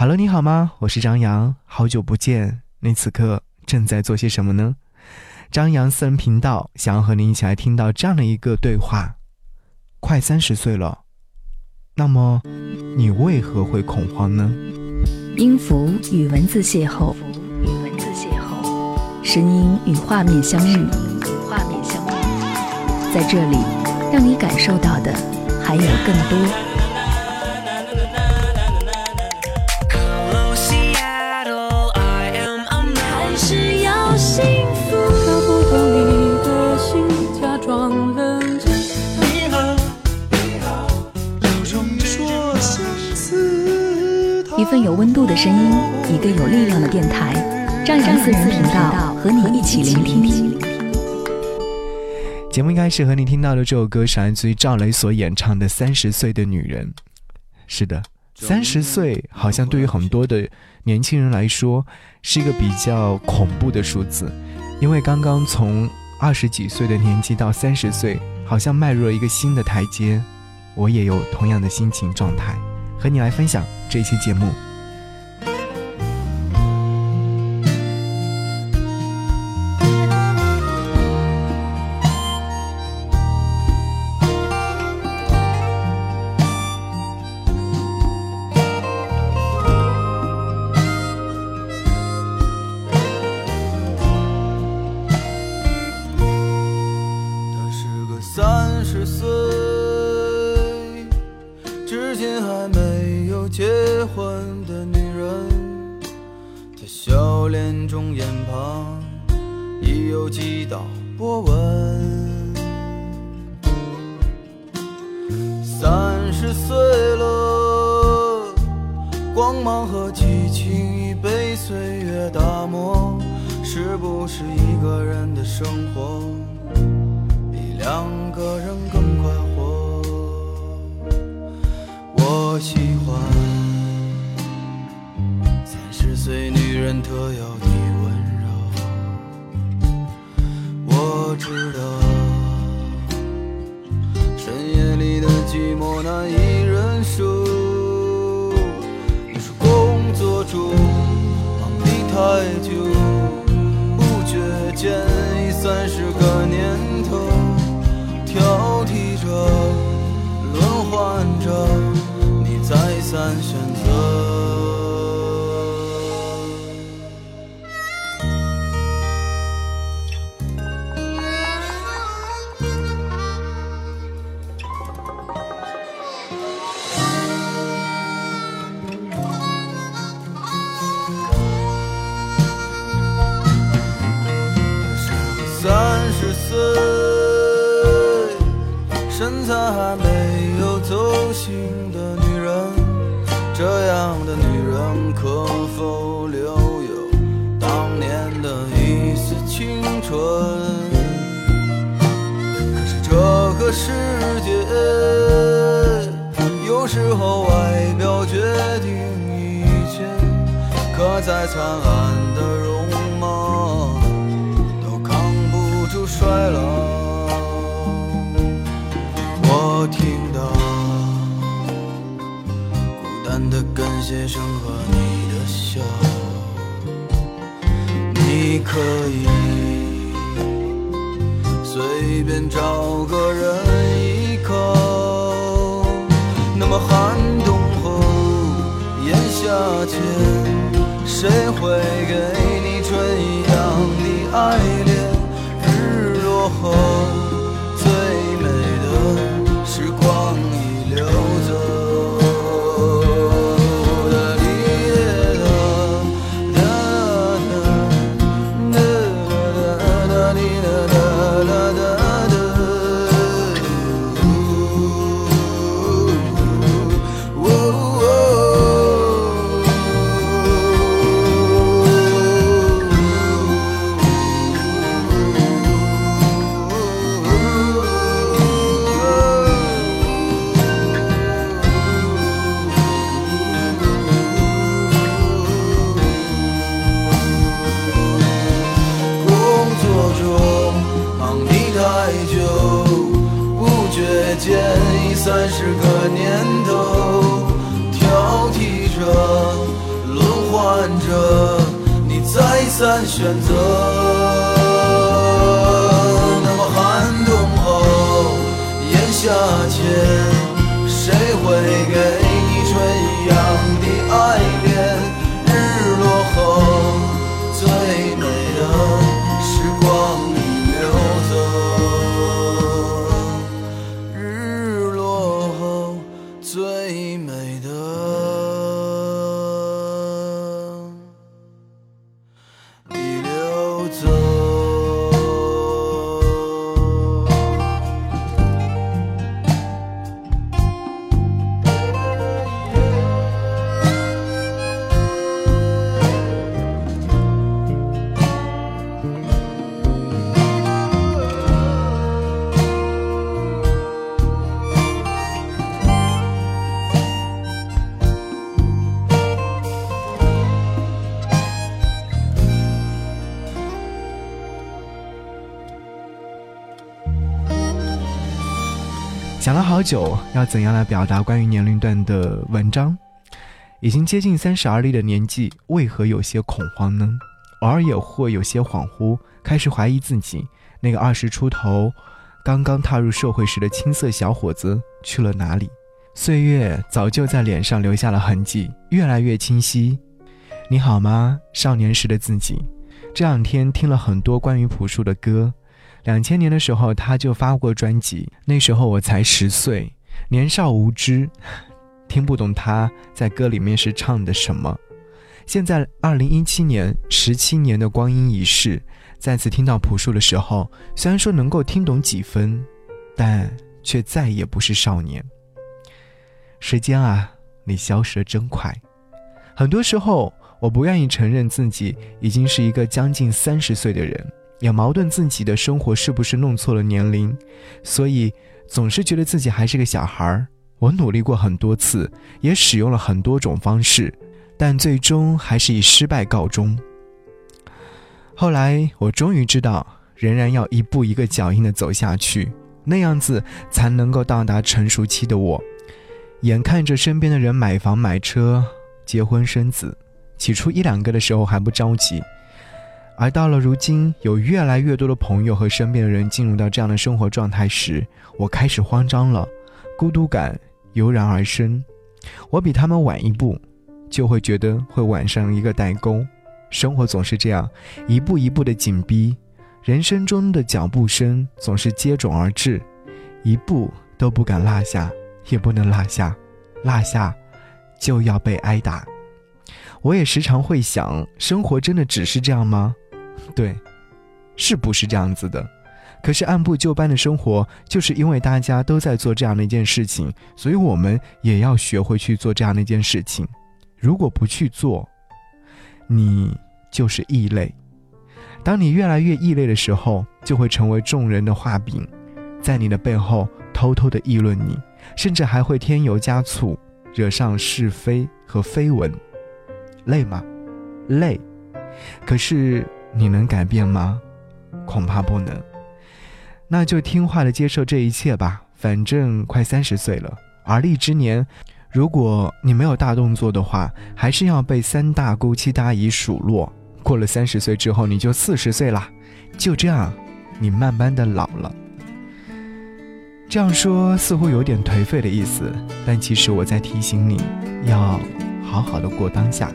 Hello，你好吗？我是张扬，好久不见，你此刻正在做些什么呢？张扬私人频道想要和你一起来听到这样的一个对话：快三十岁了，那么你为何会恐慌呢？音符与文字邂逅，与文字邂逅，声音与画面相遇，画面相遇，在这里，让你感受到的还有更多。份有温度的声音，一个有力量的电台，张扬私人频道和你一起聆听。节目一开始和你听到的这首歌是来自于赵雷所演唱的《三十岁的女人》。是的，三十岁好像对于很多的年轻人来说是一个比较恐怖的数字，因为刚刚从二十几岁的年纪到三十岁，好像迈入了一个新的台阶。我也有同样的心情状态。和你来分享这期节目。最女人特有的温柔。我知道，这样的女人可否留有当年的一丝青春？可是这个世界，有时候外表决定一切，可再灿烂的感谢声和你的笑，你可以随便找个人依靠。那么寒冬后炎夏间，谁会给你春一样的爱恋？日落后。想了好久，要怎样来表达关于年龄段的文章？已经接近三十而立的年纪，为何有些恐慌呢？偶尔也会有些恍惚，开始怀疑自己那个二十出头、刚刚踏入社会时的青涩小伙子去了哪里？岁月早就在脸上留下了痕迹，越来越清晰。你好吗，少年时的自己？这两天听了很多关于朴树的歌。两千年的时候，他就发过专辑，那时候我才十岁，年少无知，听不懂他在歌里面是唱的什么。现在二零一七年，十七年的光阴已逝，再次听到朴树的时候，虽然说能够听懂几分，但却再也不是少年。时间啊，你消失的真快。很多时候，我不愿意承认自己已经是一个将近三十岁的人。也矛盾自己的生活是不是弄错了年龄，所以总是觉得自己还是个小孩儿。我努力过很多次，也使用了很多种方式，但最终还是以失败告终。后来我终于知道，仍然要一步一个脚印的走下去，那样子才能够到达成熟期的我。眼看着身边的人买房买车、结婚生子，起初一两个的时候还不着急。而到了如今，有越来越多的朋友和身边的人进入到这样的生活状态时，我开始慌张了，孤独感油然而生。我比他们晚一步，就会觉得会晚上一个代沟。生活总是这样，一步一步的紧逼，人生中的脚步声总是接踵而至，一步都不敢落下，也不能落下，落下就要被挨打。我也时常会想，生活真的只是这样吗？对，是不是这样子的？可是按部就班的生活，就是因为大家都在做这样的一件事情，所以我们也要学会去做这样的一件事情。如果不去做，你就是异类。当你越来越异类的时候，就会成为众人的画饼，在你的背后偷偷的议论你，甚至还会添油加醋，惹上是非和绯闻。累吗？累。可是。你能改变吗？恐怕不能。那就听话的接受这一切吧。反正快三十岁了，而立之年，如果你没有大动作的话，还是要被三大姑七大姨数落。过了三十岁之后，你就四十岁啦。就这样，你慢慢的老了。这样说似乎有点颓废的意思，但其实我在提醒你，要好好的过当下。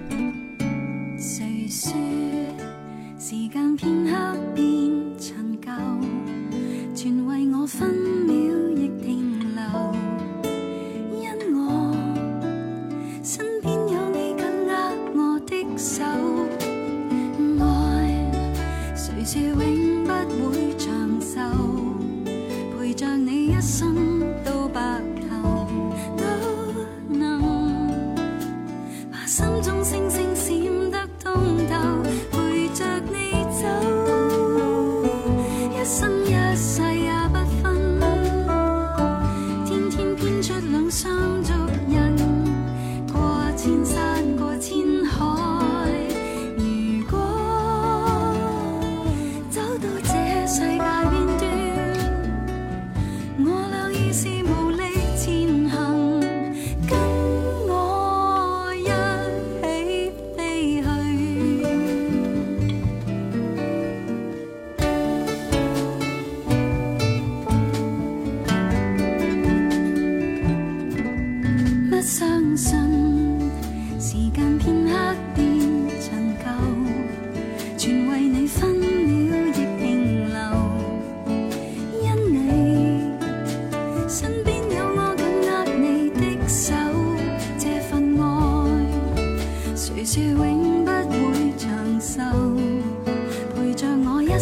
平和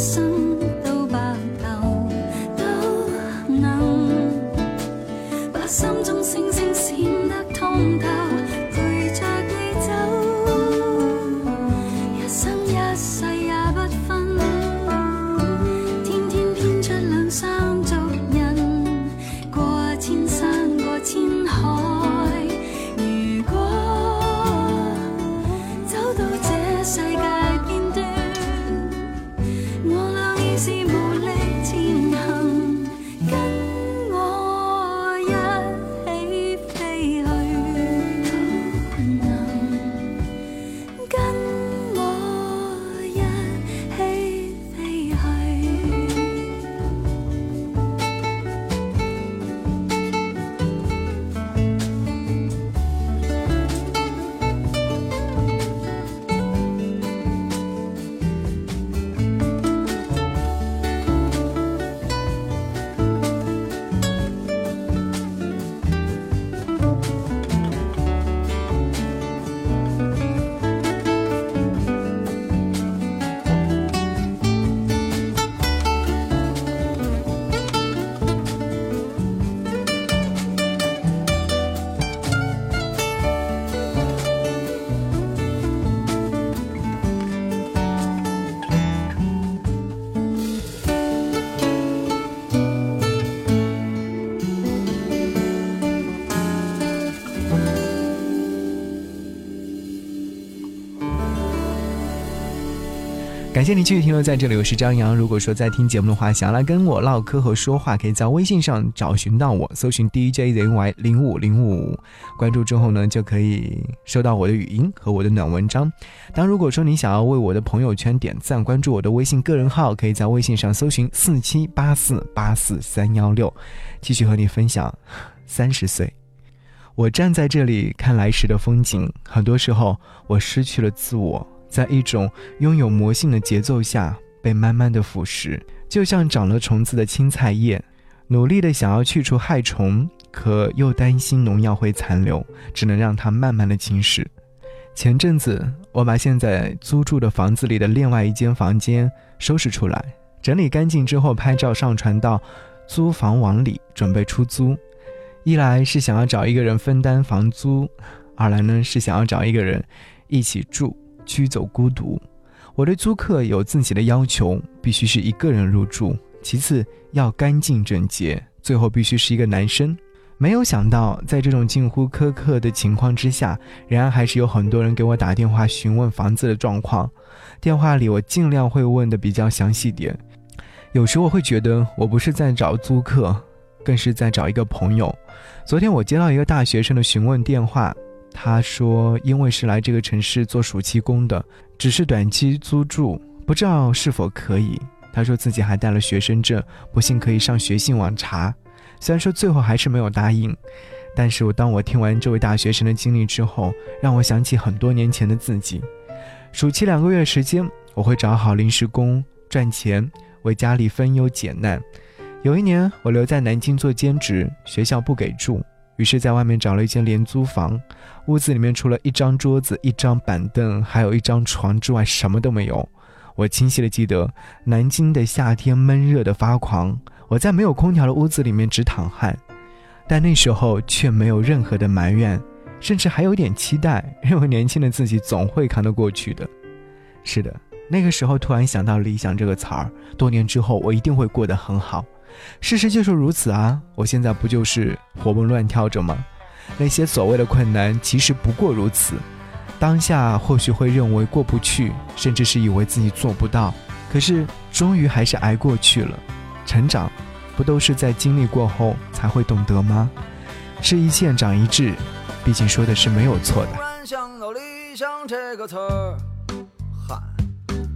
some 感谢你继续停留在这里，我是张扬。如果说在听节目的话，想要来跟我唠嗑和说话，可以在微信上找寻到我，搜寻 DJZY 零五零五，关注之后呢，就可以收到我的语音和我的暖文章。当如果说你想要为我的朋友圈点赞，关注我的微信个人号，可以在微信上搜寻四七八四八四三幺六，继续和你分享。三十岁，我站在这里看来时的风景，很多时候我失去了自我。在一种拥有魔性的节奏下，被慢慢的腐蚀，就像长了虫子的青菜叶，努力的想要去除害虫，可又担心农药会残留，只能让它慢慢的侵蚀。前阵子，我把现在租住的房子里的另外一间房间收拾出来，整理干净之后，拍照上传到租房网里，准备出租。一来是想要找一个人分担房租，二来呢是想要找一个人一起住。驱走孤独。我对租客有自己的要求，必须是一个人入住，其次要干净整洁，最后必须是一个男生。没有想到，在这种近乎苛刻的情况之下，仍然还是有很多人给我打电话询问房子的状况。电话里我尽量会问的比较详细点。有时我会觉得，我不是在找租客，更是在找一个朋友。昨天我接到一个大学生的询问电话。他说：“因为是来这个城市做暑期工的，只是短期租住，不知道是否可以。”他说自己还带了学生证，不信可以上学信网查。虽然说最后还是没有答应，但是我当我听完这位大学生的经历之后，让我想起很多年前的自己。暑期两个月时间，我会找好临时工赚钱，为家里分忧解难。有一年，我留在南京做兼职，学校不给住。于是，在外面找了一间廉租房，屋子里面除了一张桌子、一张板凳，还有一张床之外，什么都没有。我清晰的记得，南京的夏天闷热的发狂，我在没有空调的屋子里面直淌汗，但那时候却没有任何的埋怨，甚至还有点期待，认为年轻的自己总会扛得过去的。是的，那个时候突然想到“理想”这个词儿，多年之后我一定会过得很好。事实就是如此啊！我现在不就是活蹦乱跳着吗？那些所谓的困难，其实不过如此。当下或许会认为过不去，甚至是以为自己做不到，可是终于还是挨过去了。成长，不都是在经历过后才会懂得吗？是一堑长一智，毕竟说的是没有错的。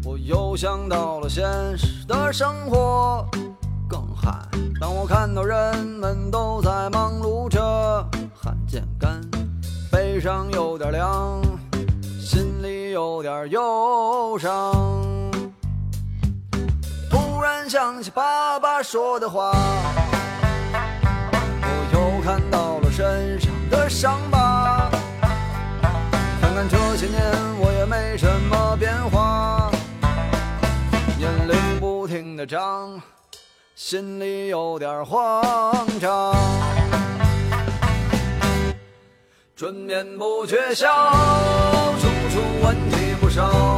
我又想到了现实的生活。更嗨！当我看到人们都在忙碌着，上有点凉。心里有点忧伤。突然想起爸爸说的话，我又看到了身上的伤疤。看看这些年，我也没什么变化，年龄不停的长，心里有点慌张。春眠不觉晓处处闻啼鸟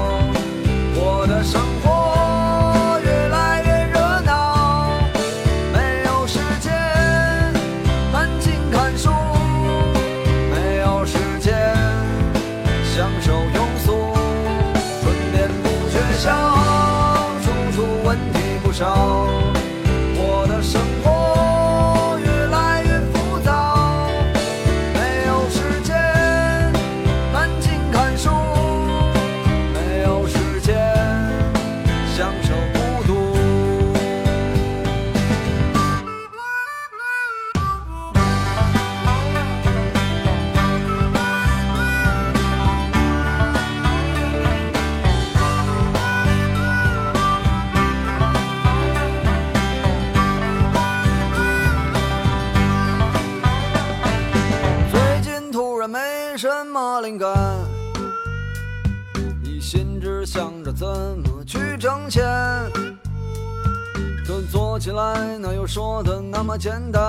来哪有说的那么简单？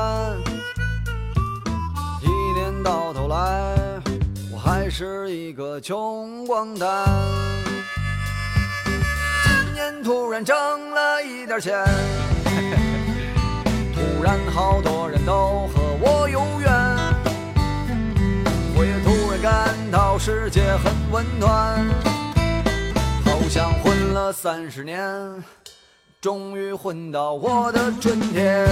一年到头来，我还是一个穷光蛋。今年突然挣了一点钱。突然好多人都和我有缘，我也突然感到世界很温暖，好像混了三十年，终于混到我的春天。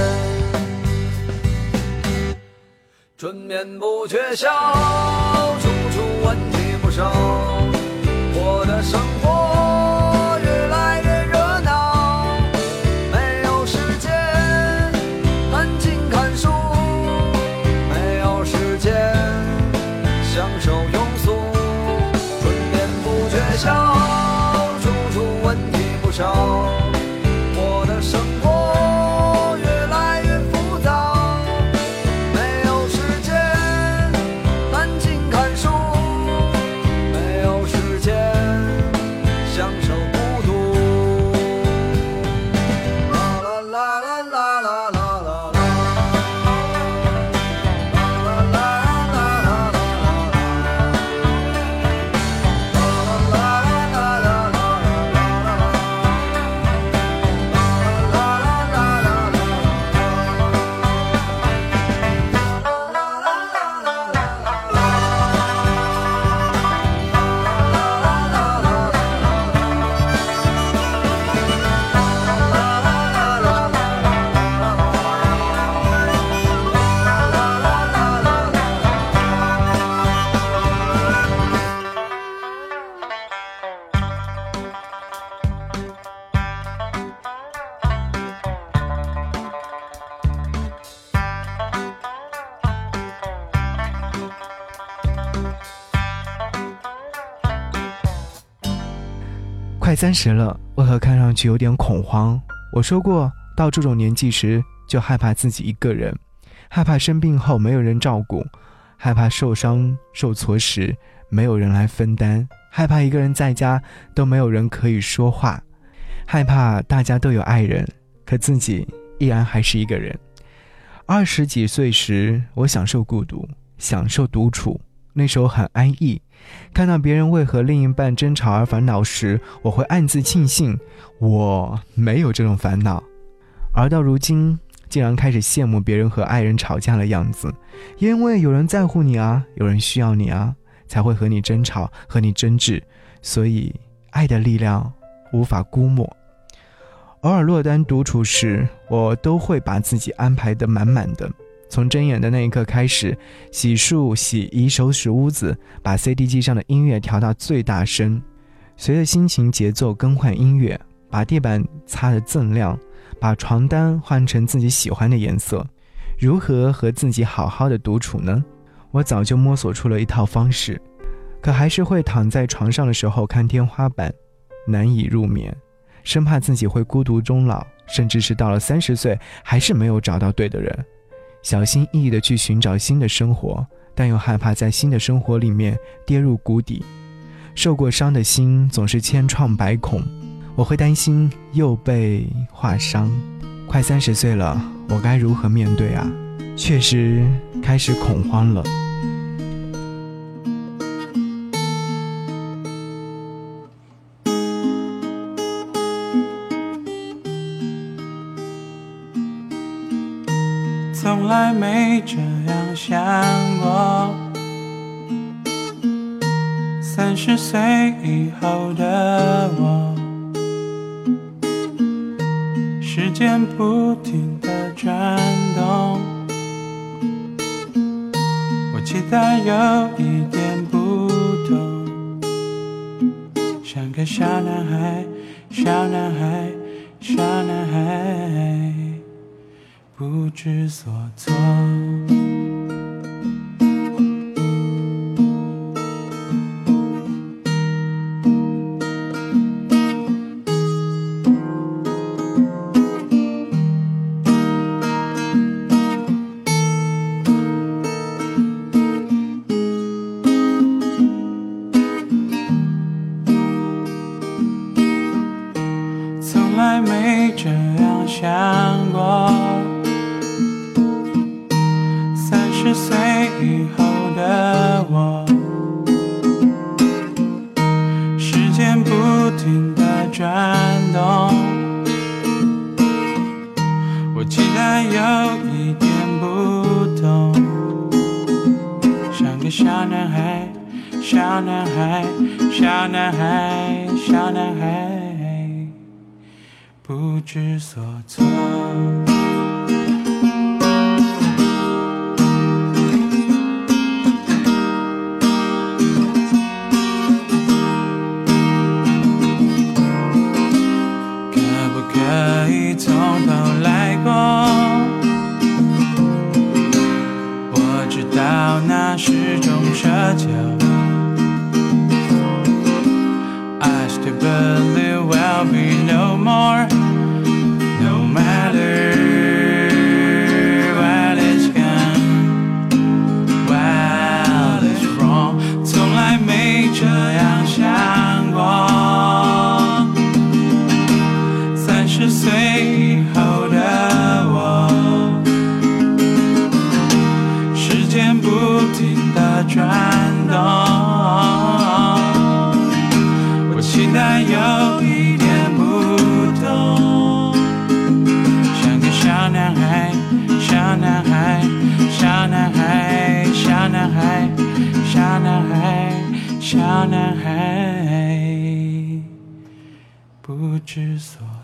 春眠不觉晓，处处闻啼鸟，快三十了，为何看上去有点恐慌？我说过，到这种年纪时就害怕自己一个人，害怕生病后没有人照顾，害怕受伤受挫时没有人来分担，害怕一个人在家都没有人可以说话，害怕大家都有爱人，可自己依然还是一个人。二十几岁时，我享受孤独，享受独处，那时候很安逸。看到别人为和另一半争吵而烦恼时，我会暗自庆幸我没有这种烦恼。而到如今，竟然开始羡慕别人和爱人吵架的样子，因为有人在乎你啊，有人需要你啊，才会和你争吵，和你争执。所以，爱的力量无法估摸。偶尔落单独处时，我都会把自己安排得满满的。从睁眼的那一刻开始，洗漱、洗衣、收拾屋子，把 CD 机上的音乐调到最大声，随着心情节奏更换音乐，把地板擦得锃亮，把床单换成自己喜欢的颜色。如何和自己好好的独处呢？我早就摸索出了一套方式。可还是会躺在床上的时候看天花板，难以入眠，生怕自己会孤独终老，甚至是到了三十岁还是没有找到对的人，小心翼翼地去寻找新的生活，但又害怕在新的生活里面跌入谷底。受过伤的心总是千疮百孔，我会担心又被划伤。快三十岁了，我该如何面对啊？确实开始恐慌了。这样想过，三十岁以后的我，时间不停的转动，我期待有一点不同，像个小男孩，小男孩，小男孩。不知所措。从来没这样想过。三十岁以后的我，时间不停的转动，我期待有一点不同，像个小男孩，小男孩，小男孩，小男孩，知所措。可不可以从头来过？我知道那是种奢求。之，所。